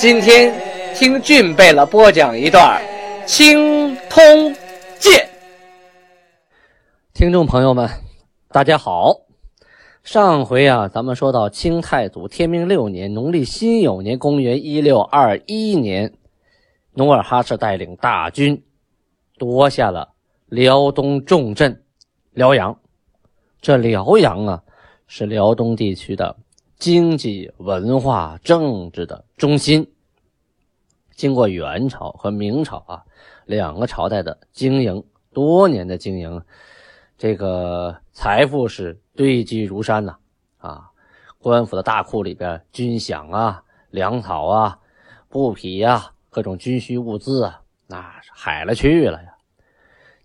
今天。听俊贝勒播讲一段《青通剑》。听众朋友们，大家好。上回啊，咱们说到清太祖天命六年（农历辛酉年，公元一六二一年），努尔哈赤带领大军夺下了辽东重镇辽阳。这辽阳啊，是辽东地区的经济、文化、政治的中心。经过元朝和明朝啊两个朝代的经营，多年的经营，这个财富是堆积如山呐！啊，官府的大库里边军饷啊、粮草啊、布匹呀、各种军需物资啊，那是海了去了呀！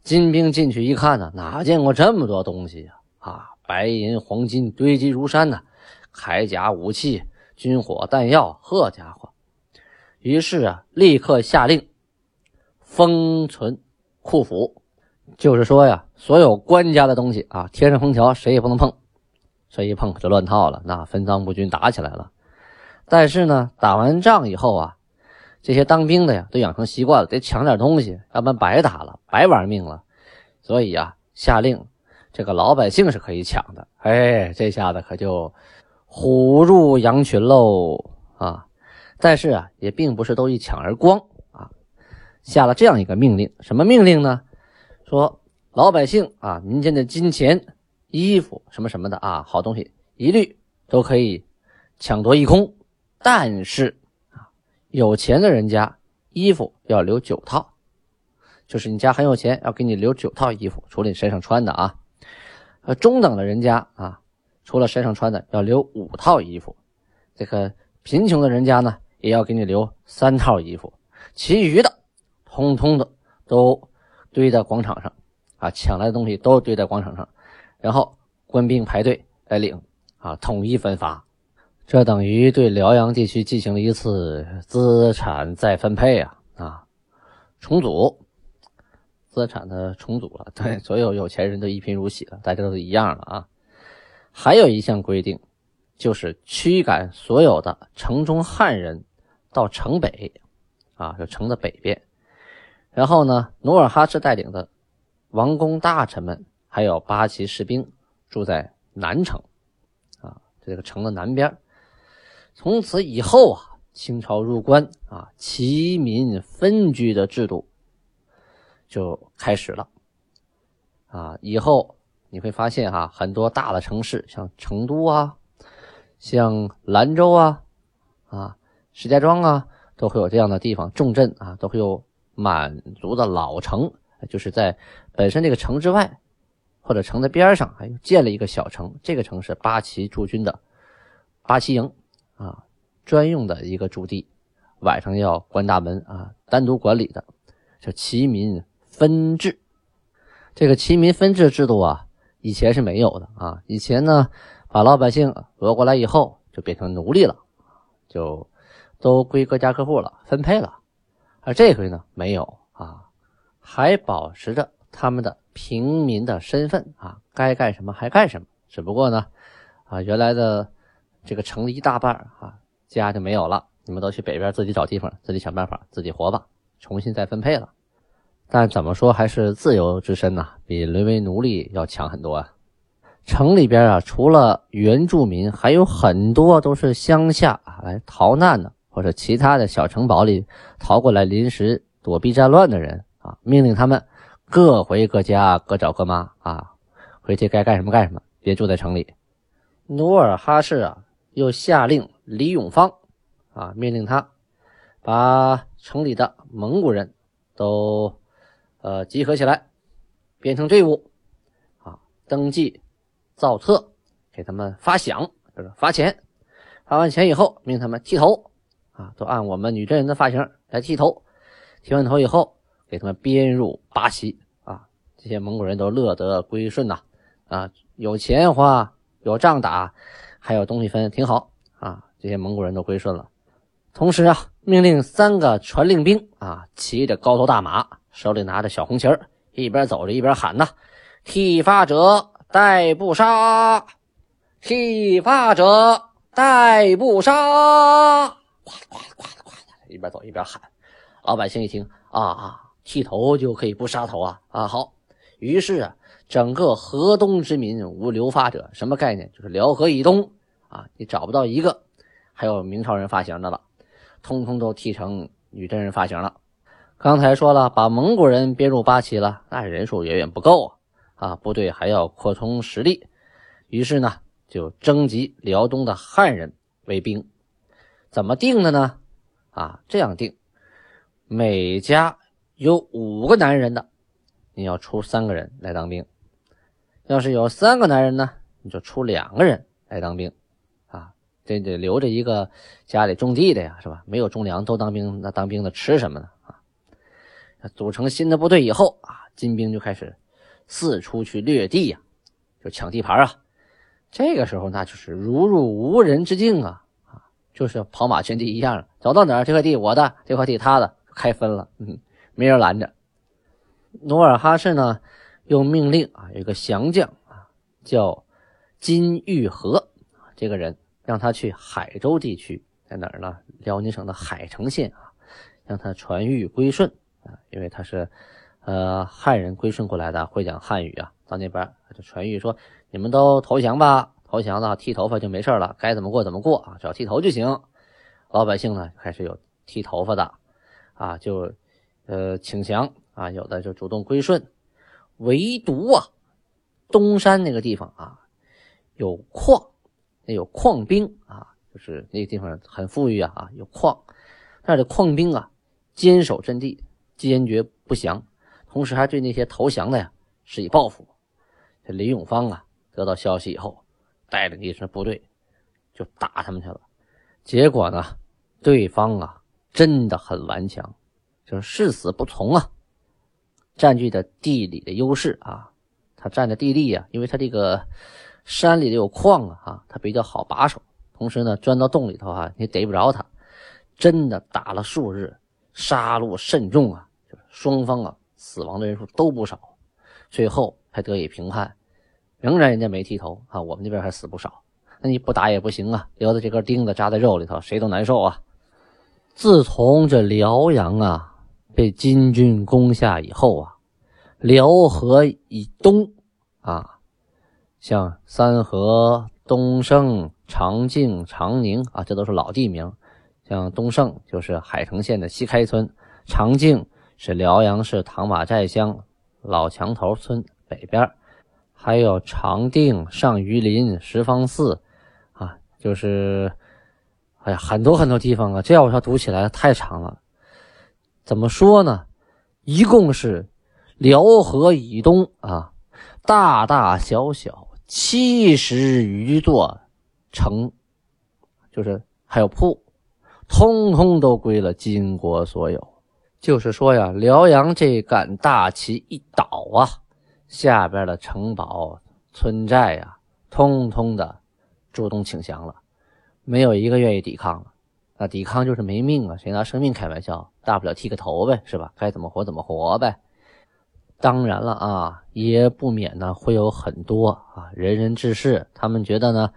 金兵进去一看呢，哪见过这么多东西呀？啊，白银黄金堆积如山呐，铠甲武器、军火弹药，呵家伙！于是啊，立刻下令封存库府，就是说呀，所有官家的东西啊，贴上封条，谁也不能碰。这一碰可就乱套了，那分赃不均，打起来了。但是呢，打完仗以后啊，这些当兵的呀，都养成习惯了，得抢点东西，要不然白打了，白玩命了。所以呀，下令这个老百姓是可以抢的。哎，这下子可就虎入羊群喽啊！但是啊，也并不是都一抢而光啊，下了这样一个命令，什么命令呢？说老百姓啊，民间的金钱、衣服什么什么的啊，好东西一律都可以抢夺一空，但是啊，有钱的人家衣服要留九套，就是你家很有钱，要给你留九套衣服，除了你身上穿的啊。呃，中等的人家啊，除了身上穿的，要留五套衣服。这个贫穷的人家呢？也要给你留三套衣服，其余的通通的都堆在广场上啊！抢来的东西都堆在广场上，然后官兵排队来领啊，统一分发。这等于对辽阳地区进行了一次资产再分配啊啊，重组资产的重组了。对，所有有钱人都一贫如洗了，大家都一样了啊。还有一项规定，就是驱赶所有的城中汉人。到城北，啊，就城的北边。然后呢，努尔哈赤带领的王公大臣们，还有八旗士兵住在南城，啊，这个城的南边。从此以后啊，清朝入关啊，齐民分居的制度就开始了。啊，以后你会发现哈，很多大的城市，像成都啊，像兰州啊，啊。石家庄啊，都会有这样的地方重镇啊，都会有满族的老城，就是在本身这个城之外，或者城的边上，还建了一个小城。这个城是八旗驻军的八旗营啊，专用的一个驻地，晚上要关大门啊，单独管理的，叫齐民分治。这个齐民分治制度啊，以前是没有的啊，以前呢，把老百姓讹过来以后，就变成奴隶了，就。都归各家各户了，分配了，而这回呢，没有啊，还保持着他们的平民的身份啊，该干什么还干什么。只不过呢，啊，原来的这个城的一大半啊，家就没有了，你们都去北边自己找地方，自己想办法，自己活吧，重新再分配了。但怎么说，还是自由之身呐，比沦为奴隶要强很多啊。城里边啊，除了原住民，还有很多都是乡下来逃难的。或者其他的小城堡里逃过来临时躲避战乱的人啊，命令他们各回各家，各找各妈啊，回去该干什么干什么，别住在城里。努尔哈赤啊，又下令李永芳啊，命令他把城里的蒙古人都呃集合起来，编成队伍啊，登记造册，给他们发饷，就是发钱。发完钱以后，命他们剃头。啊，都按我们女真人的发型来剃头。剃完头以后，给他们编入八旗啊，这些蒙古人都乐得归顺呐，啊，有钱花，有仗打，还有东西分，挺好啊。这些蒙古人都归顺了。同时啊，命令三个传令兵啊，骑着高头大马，手里拿着小红旗儿，一边走着一边喊呐：“剃发者待不杀，剃发者待不杀。”呱呱呱呱的，一边走一边喊。老百姓一听啊啊，剃头就可以不杀头啊啊！好，于是啊，整个河东之民无留发者，什么概念？就是辽河以东啊，你找不到一个还有明朝人发行的了，通通都剃成女真人发型了。刚才说了，把蒙古人编入八旗了，那人数远远不够啊啊！部队还要扩充实力，于是呢，就征集辽东的汉人为兵。怎么定的呢？啊，这样定。每家有五个男人的，你要出三个人来当兵；要是有三个男人呢，你就出两个人来当兵。得，得留着一个家里种地的呀，是吧？没有种粮都当兵，那当兵的吃什么呢？啊，组成新的部队以后啊，金兵就开始四处去掠地呀，就抢地盘啊。这个时候那就是如入无人之境啊，啊，就是跑马圈地一样，走到哪儿这块地我的，这块地他的。开分了，嗯，没人拦着。努尔哈赤呢，又命令啊，有个降将啊，叫金玉和这个人让他去海州地区，在哪儿呢？辽宁省的海城县啊，让他传谕归顺啊，因为他是呃汉人归顺过来的，会讲汉语啊，到那边就传谕说：你们都投降吧，投降了剃头发就没事了，该怎么过怎么过啊，只要剃头就行。老百姓呢，开始有剃头发的。啊，就，呃，请降啊，有的就主动归顺，唯独啊，东山那个地方啊，有矿，那有矿兵啊，就是那个地方很富裕啊，啊，有矿，那的矿兵啊，坚守阵地，坚决不降，同时还对那些投降的呀施以报复。这李永芳啊，得到消息以后，带着一支部队就打他们去了，结果呢，对方啊。真的很顽强，就是誓死不从啊！占据着地理的优势啊，他占着地利啊，因为他这个山里头有矿啊，哈，他比较好把守。同时呢，钻到洞里头啊，你逮不着他。真的打了数日，杀戮甚重啊，双方啊死亡的人数都不少。最后才得以平叛，仍然人家没剃头啊，我们这边还死不少。那你不打也不行啊，留着这根钉子扎在肉里头，谁都难受啊。自从这辽阳啊被金军攻下以后啊，辽河以东啊，像三河、东胜、长靖、长宁啊，这都是老地名。像东胜就是海城县的西开村，长靖是辽阳市唐马寨乡老墙头村北边，还有长定、上榆林、石方寺啊，就是。哎呀，很多很多地方啊，这要我要读起来太长了。怎么说呢？一共是辽河以东啊，大大小小七十余座城，就是还有铺，通通都归了金国所有。就是说呀，辽阳这杆大旗一倒啊，下边的城堡、村寨呀，通通的主动请降了。没有一个愿意抵抗了，那抵抗就是没命啊！谁拿生命开玩笑？大不了剃个头呗，是吧？该怎么活怎么活呗。当然了啊，也不免呢会有很多啊仁人志士，他们觉得呢，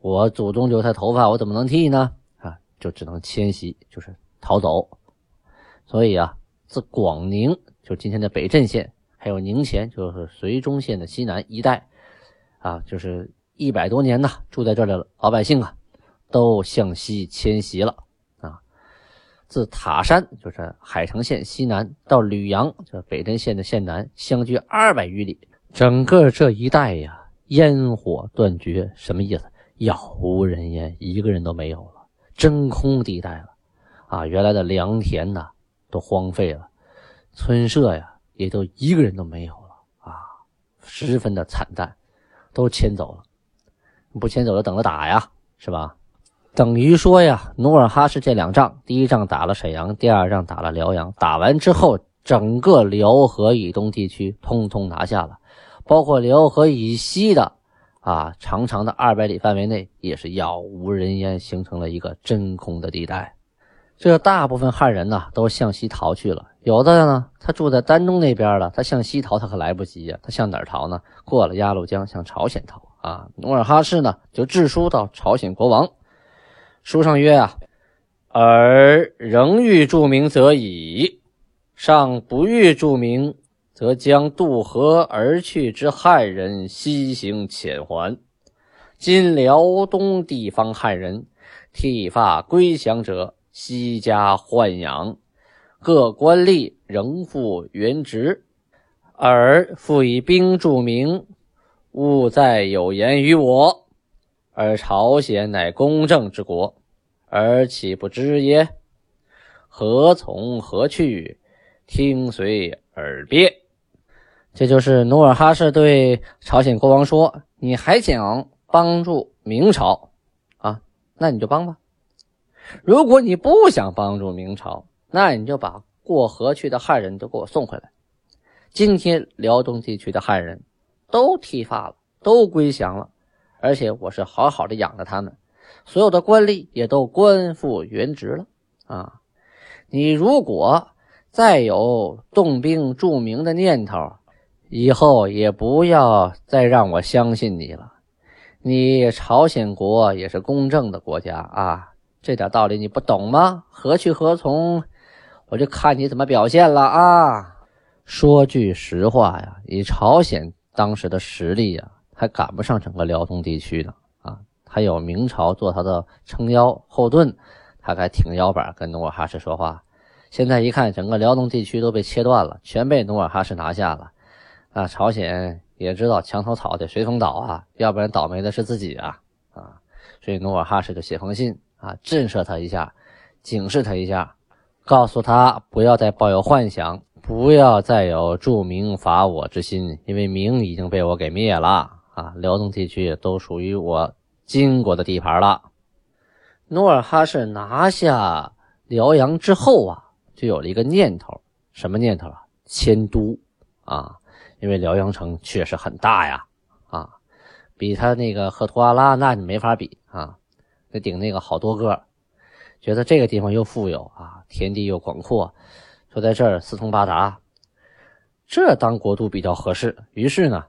我祖宗留下头发，我怎么能剃呢？啊，就只能迁徙，就是逃走。所以啊，自广宁，就今天的北镇县，还有宁前，就是绥中县的西南一带，啊，就是一百多年呢，住在这儿的老百姓啊。都向西迁徙了！自塔山，就是海城县西南，到吕阳，这北镇县的县南，相距二百余里。整个这一带呀，烟火断绝，什么意思？杳无人烟，一个人都没有了，真空地带了啊！原来的良田呐，都荒废了，村舍呀，也都一个人都没有了啊！十分的惨淡，都迁走了，不迁走了，等着打呀，是吧？等于说呀，努尔哈赤这两仗，第一仗打了沈阳，第二仗打了辽阳。打完之后，整个辽河以东地区通通拿下了，包括辽河以西的啊长长的二百里范围内也是杳无人烟，形成了一个真空的地带。这大部分汉人呢都向西逃去了，有的呢他住在丹东那边了，他向西逃他可来不及呀，他向哪儿逃呢？过了鸭绿江向朝鲜逃啊。努尔哈赤呢就致书到朝鲜国王。书上曰：“啊，尔仍欲著名则已，尚不欲著名，则将渡河而去之汉人西行遣还。今辽东地方汉人剃发归降者，西家豢养，各官吏仍复原职。尔复以兵著名，勿再有言于我。”而朝鲜乃公正之国，而岂不知耶？何从何去？听随耳别。这就是努尔哈赤对朝鲜国王说：“你还想帮助明朝啊？那你就帮吧。如果你不想帮助明朝，那你就把过河去的汉人都给我送回来。今天辽东地区的汉人都剃发了，都归降了。”而且我是好好的养着他们，所有的官吏也都官复原职了啊！你如果再有动兵助明的念头，以后也不要再让我相信你了。你朝鲜国也是公正的国家啊，这点道理你不懂吗？何去何从？我就看你怎么表现了啊！说句实话呀，以朝鲜当时的实力呀。还赶不上整个辽东地区呢啊！还有明朝做他的撑腰后盾，他还挺腰板跟努尔哈赤说话。现在一看，整个辽东地区都被切断了，全被努尔哈赤拿下了啊！朝鲜也知道墙头草得随风倒啊，要不然倒霉的是自己啊啊！所以努尔哈赤就写封信啊，震慑他一下，警示他一下，告诉他不要再抱有幻想，不要再有助明伐我之心，因为明已经被我给灭了。啊，辽东地区都属于我金国的地盘了。努尔哈赤拿下辽阳之后啊，就有了一个念头，什么念头啊？迁都啊，因为辽阳城确实很大呀，啊，比他那个赫图阿拉那你没法比啊，那顶那个好多个。觉得这个地方又富有啊，田地又广阔，说在这儿四通八达，这当国都比较合适。于是呢。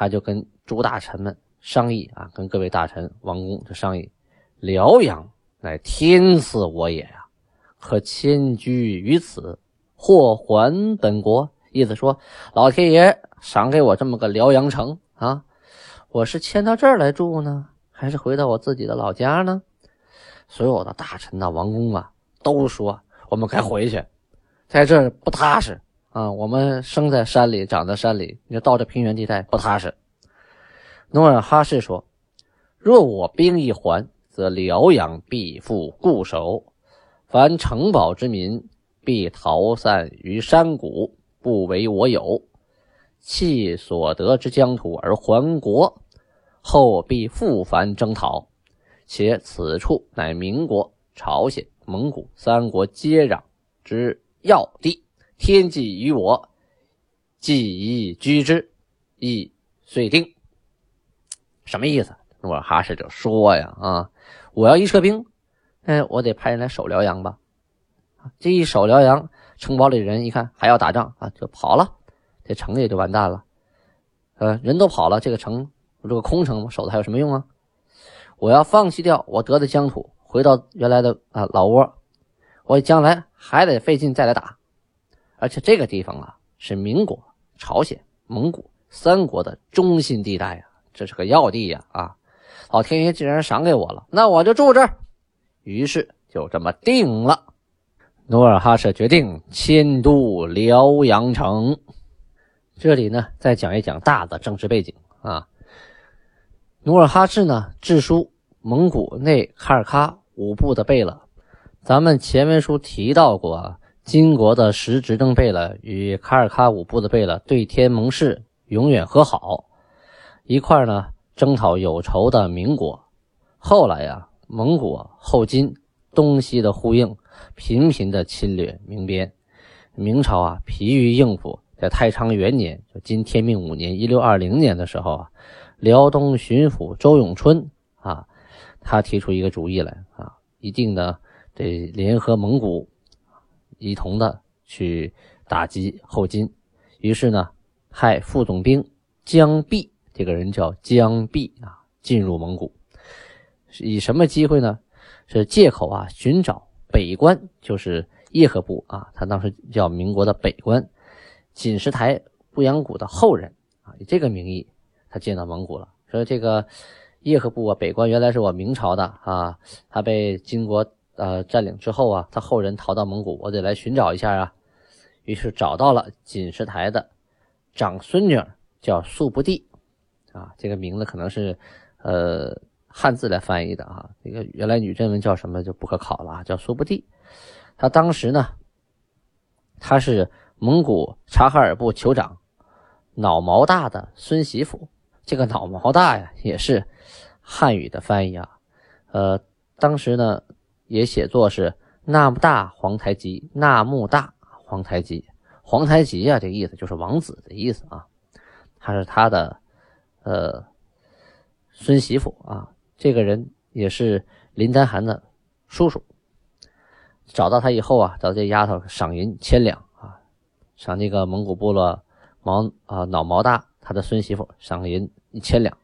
他就跟诸大臣们商议啊，跟各位大臣、王公就商议：辽阳乃天赐我也呀，可迁居于此，或还本国。意思说，老天爷赏给我这么个辽阳城啊，我是迁到这儿来住呢，还是回到我自己的老家呢？所有的大臣呐、王公啊，都说我们该回去，在这儿不踏实。啊，我们生在山里，长在山里，你到这平原地带不踏实。努尔哈赤说：“若我兵一还，则辽阳必复固守，凡城堡之民必逃散于山谷，不为我有。弃所得之疆土而还国，后必复凡征讨。且此处乃民国、朝鲜、蒙古三国接壤之要地。”天际于我，既已居之，亦遂定。什么意思？努尔哈赤就说呀：“啊，我要一撤兵，哎，我得派人来守辽阳吧？这一守辽阳，城堡里人一看还要打仗啊，就跑了，这城也就完蛋了。呃，人都跑了，这个城这个空城守的还有什么用啊？我要放弃掉我得的疆土，回到原来的啊老窝，我将来还得费劲再来打。”而且这个地方啊，是民国、朝鲜、蒙古三国的中心地带呀，这是个要地呀！啊，老天爷既然赏给我了，那我就住这儿。于是就这么定了。努尔哈赤决定迁都辽阳城。这里呢，再讲一讲大的政治背景啊。努尔哈赤呢，致书蒙古内喀尔喀五部的贝勒。咱们前文书提到过。金国的实执政贝勒与卡尔喀五部的贝勒对天盟誓，永远和好，一块呢征讨有仇的民国。后来呀，蒙古后金东西的呼应，频频的侵略明边。明朝啊，疲于应付，在太昌元年，就今天命五年（一六二零年）的时候啊，辽东巡抚周永春啊，他提出一个主意来啊，一定呢得联合蒙古，一同的去打击后金。于是呢，派副总兵江弼，这个人叫江弼啊，进入蒙古。以什么机会呢？是借口啊，寻找北关，就是叶赫部啊，他当时叫民国的北关，锦石台布阳谷的后人啊，以这个名义，他进到蒙古了。说这个叶赫部啊，北关原来是我明朝的啊，他被金国呃占领之后啊，他后人逃到蒙古，我得来寻找一下啊。于是找到了锦石台的长孙女，叫素不地啊，这个名字可能是呃。汉字来翻译的啊，这个原来女真文叫什么就不可考了啊，叫苏布地。他当时呢，他是蒙古察哈尔部酋长脑毛大的孙媳妇。这个脑毛大呀，也是汉语的翻译啊。呃，当时呢也写作是纳木大皇太极，纳木大皇太极，皇太极啊，这个意思就是王子的意思啊。他是他的呃孙媳妇啊。这个人也是林丹汗的叔叔。找到他以后啊，找这丫头赏银千两啊，赏那个蒙古部落毛啊脑毛大他的孙媳妇赏银一千两。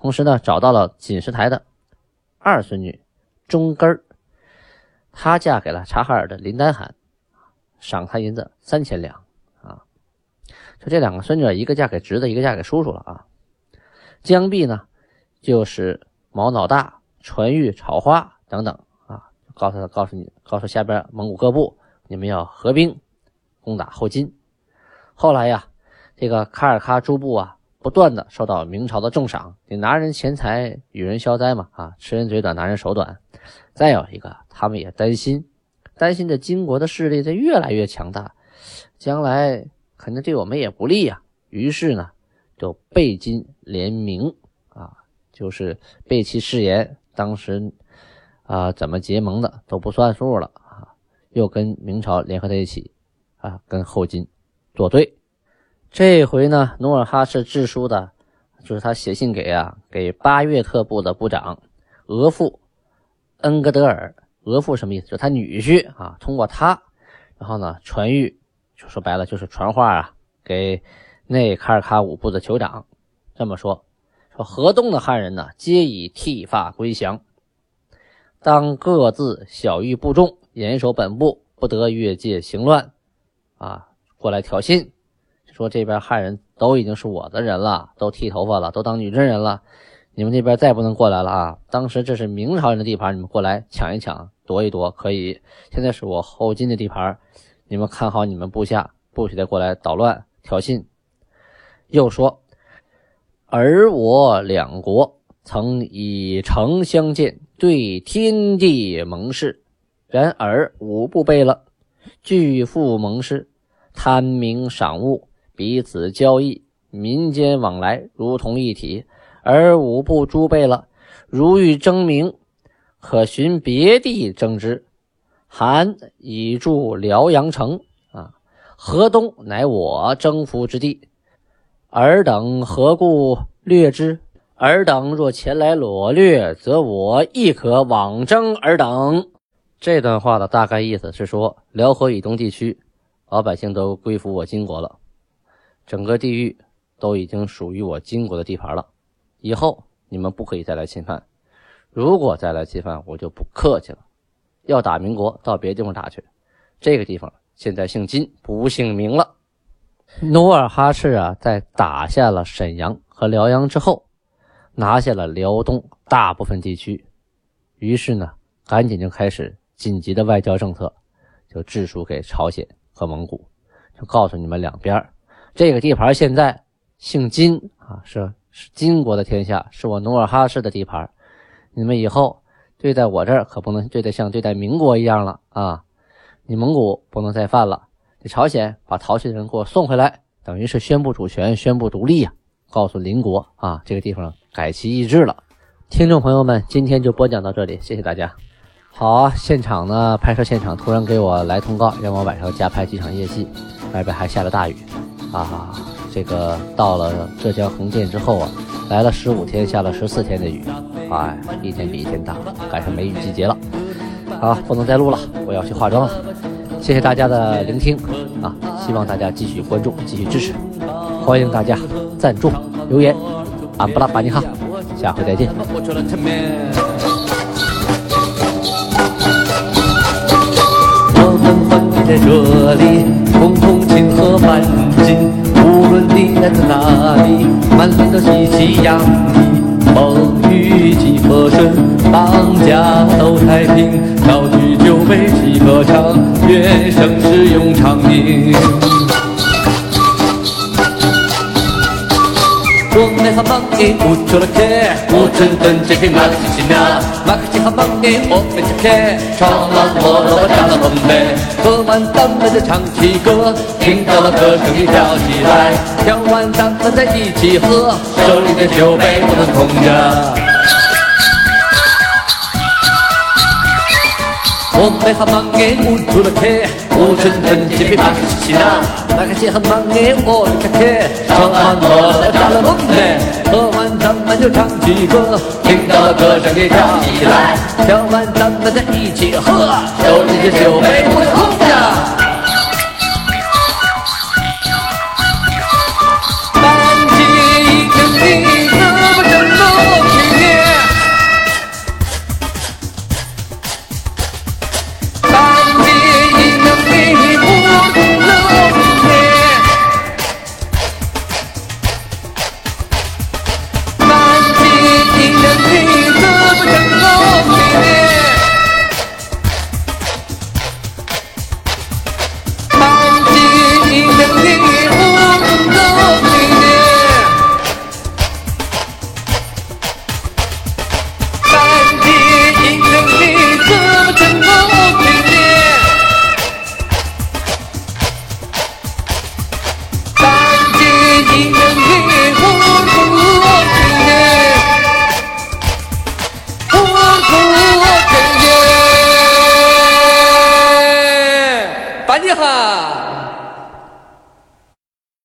同时呢，找到了锦石台的二孙女中根儿，她嫁给了察哈尔的林丹汗，赏她银子三千两啊。就这两个孙女，一个嫁给侄子，一个嫁给叔叔了啊。江碧呢，就是。毛脑大、传玉、草花等等啊，告诉他，告诉你，告诉下边蒙古各部，你们要合兵攻打后金。后来呀，这个卡尔喀诸部啊，不断的受到明朝的重赏，你拿人钱财与人消灾嘛啊，吃人嘴短，拿人手短。再有一个，他们也担心，担心这金国的势力在越来越强大，将来肯定对我们也不利呀。于是呢，就背金联明。就是背弃誓言，当时啊怎么结盟的都不算数了啊，又跟明朝联合在一起啊，跟后金作对。这回呢，努尔哈赤致书的，就是他写信给啊给八月特部的部长额驸恩格德尔，额驸什么意思？就是他女婿啊，通过他，然后呢传谕，就说白了就是传话啊，给内卡尔喀五部的酋长这么说。说河东的汉人呢，皆以剃发归降，当各自小谕部众，严守本部，不得越界行乱。啊，过来挑衅，说这边汉人都已经是我的人了，都剃头发了，都当女真人了，你们那边再不能过来了啊！当时这是明朝人的地盘，你们过来抢一抢，夺一夺可以。现在是我后金的地盘，你们看好你们部下，不许再过来捣乱挑衅。又说。而我两国曾以诚相见，对天地盟誓。然而吾不背了，拒附盟誓，贪名赏物，彼此交易，民间往来如同一体。而吾不诸背了，如欲争名，可寻别地争之。韩已驻辽阳城，啊，河东乃我征服之地。尔等何故略之？尔等若前来裸掠，则我亦可往征尔等。这段话的大概意思是说，辽河以东地区老百姓都归附我金国了，整个地域都已经属于我金国的地盘了。以后你们不可以再来侵犯，如果再来侵犯，我就不客气了。要打民国，到别地方打去。这个地方现在姓金，不姓明了。努尔哈赤啊，在打下了沈阳和辽阳之后，拿下了辽东大部分地区，于是呢，赶紧就开始紧急的外交政策，就致书给朝鲜和蒙古，就告诉你们两边，这个地盘现在姓金啊，是是金国的天下，是我努尔哈赤的地盘，你们以后对待我这儿可不能对待像对待民国一样了啊，你蒙古不能再犯了。这朝鲜把逃去的人给我送回来，等于是宣布主权、宣布独立呀！告诉邻国啊，这个地方改其意志了，听众朋友们，今天就播讲到这里，谢谢大家。好啊，现场呢，拍摄现场突然给我来通告，让我晚上加拍几场夜戏，外边还下了大雨，啊，这个到了浙江横店之后啊，来了十五天，下了十四天的雨，哎，一天比一天大，赶上梅雨季节了。好，不能再录了，我要去化妆了。谢谢大家的聆听啊，希望大家继续关注，继续支持，欢迎大家赞助留言，安布拉巴尼哈，下回再见。在这里，共同庆贺繁景。无论你来自哪里，满脸都喜气洋溢。风雨几何顺，当家都太平。高举酒杯齐歌唱，愿盛世永长宁。我们好忙耶，不出了客，我真等这片马克西纳，马克西好忙耶，我们吃客，唱完我了加了烘焙，喝完咱们就唱起歌，听到了歌声你跳起来，跳完咱们再一起喝，手里的酒杯不能空着。我们好忙耶，不出了客，乌唇喷气别发脾气啦迈开腿很棒诶我的个天唱完歌还打了喝完咱们就唱起歌听到了歌声便跳起来。喝完咱们再一起喝手里姐酒杯不一空呀